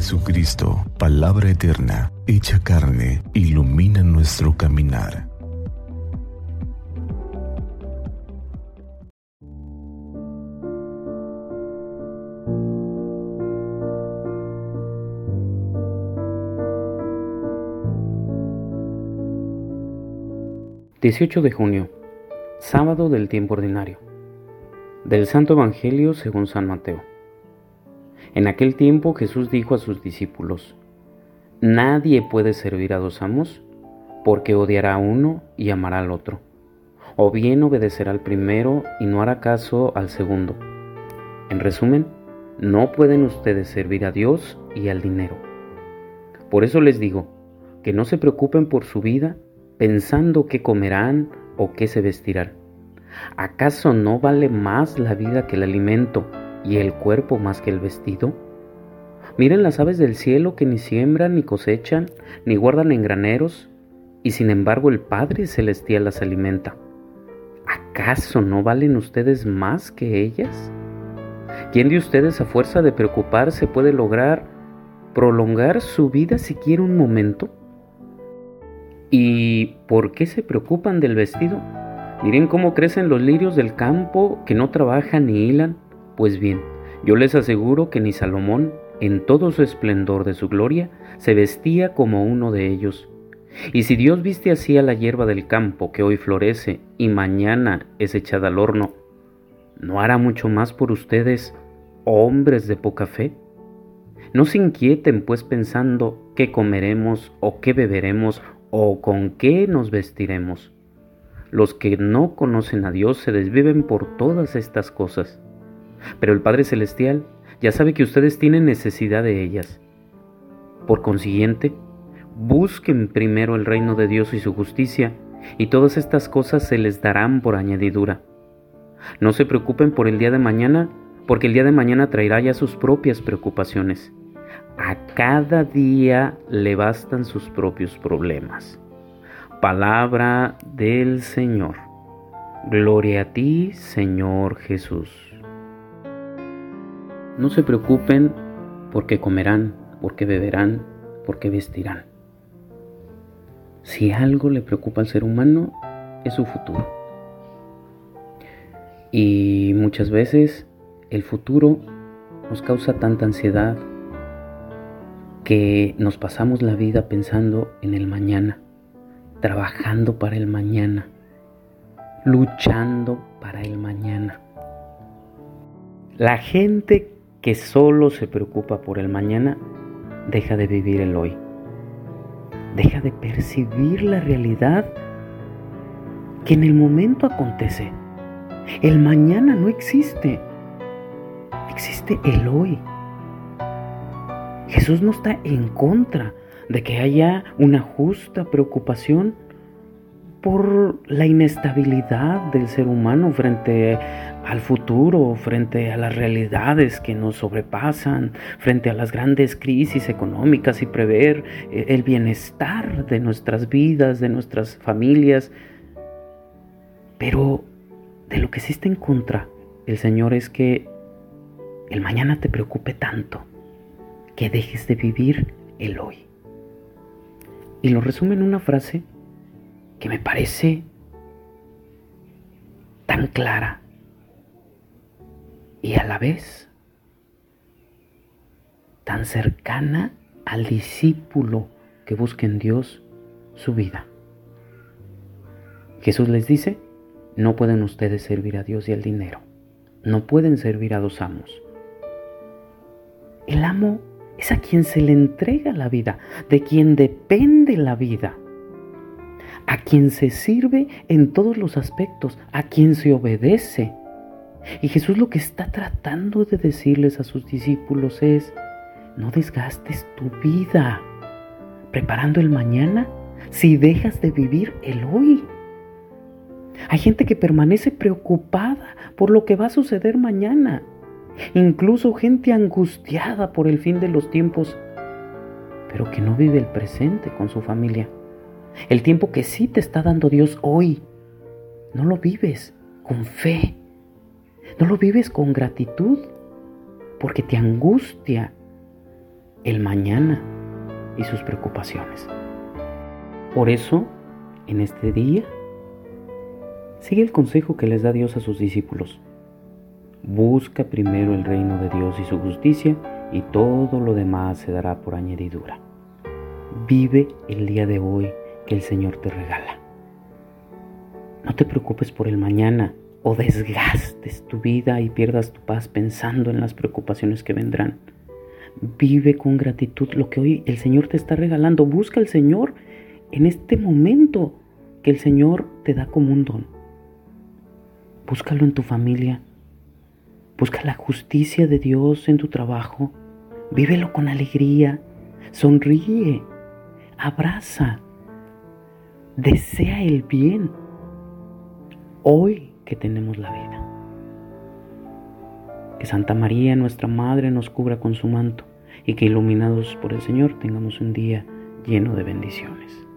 Jesucristo, palabra eterna, hecha carne, ilumina nuestro caminar. ...18 de junio... ...sábado del tiempo ordinario... ...del Santo Evangelio según San Mateo... En aquel tiempo Jesús dijo a sus discípulos, Nadie puede servir a dos amos, porque odiará a uno y amará al otro, o bien obedecerá al primero y no hará caso al segundo. En resumen, no pueden ustedes servir a Dios y al dinero. Por eso les digo, que no se preocupen por su vida pensando qué comerán o qué se vestirán. ¿Acaso no vale más la vida que el alimento? Y el cuerpo más que el vestido? Miren las aves del cielo que ni siembran, ni cosechan, ni guardan en graneros, y sin embargo el Padre Celestial las alimenta. ¿Acaso no valen ustedes más que ellas? ¿Quién de ustedes a fuerza de preocuparse puede lograr prolongar su vida siquiera un momento? ¿Y por qué se preocupan del vestido? Miren cómo crecen los lirios del campo que no trabajan ni hilan pues bien, yo les aseguro que ni Salomón, en todo su esplendor de su gloria, se vestía como uno de ellos. Y si Dios viste así a la hierba del campo que hoy florece y mañana es echada al horno, ¿no hará mucho más por ustedes, hombres de poca fe? No se inquieten pues pensando qué comeremos o qué beberemos o con qué nos vestiremos. Los que no conocen a Dios se desviven por todas estas cosas pero el Padre Celestial ya sabe que ustedes tienen necesidad de ellas. Por consiguiente, busquen primero el reino de Dios y su justicia, y todas estas cosas se les darán por añadidura. No se preocupen por el día de mañana, porque el día de mañana traerá ya sus propias preocupaciones. A cada día le bastan sus propios problemas. Palabra del Señor. Gloria a ti, Señor Jesús. No se preocupen porque comerán, porque beberán, porque vestirán. Si algo le preocupa al ser humano, es su futuro. Y muchas veces el futuro nos causa tanta ansiedad que nos pasamos la vida pensando en el mañana, trabajando para el mañana, luchando para el mañana. La gente que solo se preocupa por el mañana, deja de vivir el hoy. Deja de percibir la realidad que en el momento acontece. El mañana no existe. Existe el hoy. Jesús no está en contra de que haya una justa preocupación por la inestabilidad del ser humano frente al futuro, frente a las realidades que nos sobrepasan, frente a las grandes crisis económicas y prever eh, el bienestar de nuestras vidas, de nuestras familias. Pero de lo que sí está en contra el Señor es que el mañana te preocupe tanto que dejes de vivir el hoy. Y lo resume en una frase que me parece tan clara y a la vez tan cercana al discípulo que busca en Dios su vida. Jesús les dice, no pueden ustedes servir a Dios y al dinero. No pueden servir a dos amos. El amo es a quien se le entrega la vida, de quien depende la vida a quien se sirve en todos los aspectos, a quien se obedece. Y Jesús lo que está tratando de decirles a sus discípulos es, no desgastes tu vida preparando el mañana si dejas de vivir el hoy. Hay gente que permanece preocupada por lo que va a suceder mañana, incluso gente angustiada por el fin de los tiempos, pero que no vive el presente con su familia. El tiempo que sí te está dando Dios hoy, no lo vives con fe, no lo vives con gratitud, porque te angustia el mañana y sus preocupaciones. Por eso, en este día, sigue el consejo que les da Dios a sus discípulos. Busca primero el reino de Dios y su justicia y todo lo demás se dará por añadidura. Vive el día de hoy que el Señor te regala. No te preocupes por el mañana o desgastes tu vida y pierdas tu paz pensando en las preocupaciones que vendrán. Vive con gratitud lo que hoy el Señor te está regalando. Busca al Señor en este momento que el Señor te da como un don. Búscalo en tu familia. Busca la justicia de Dios en tu trabajo. Vívelo con alegría. Sonríe. Abraza. Desea el bien. Hoy que tenemos la vida. Que Santa María, nuestra Madre, nos cubra con su manto y que iluminados por el Señor tengamos un día lleno de bendiciones.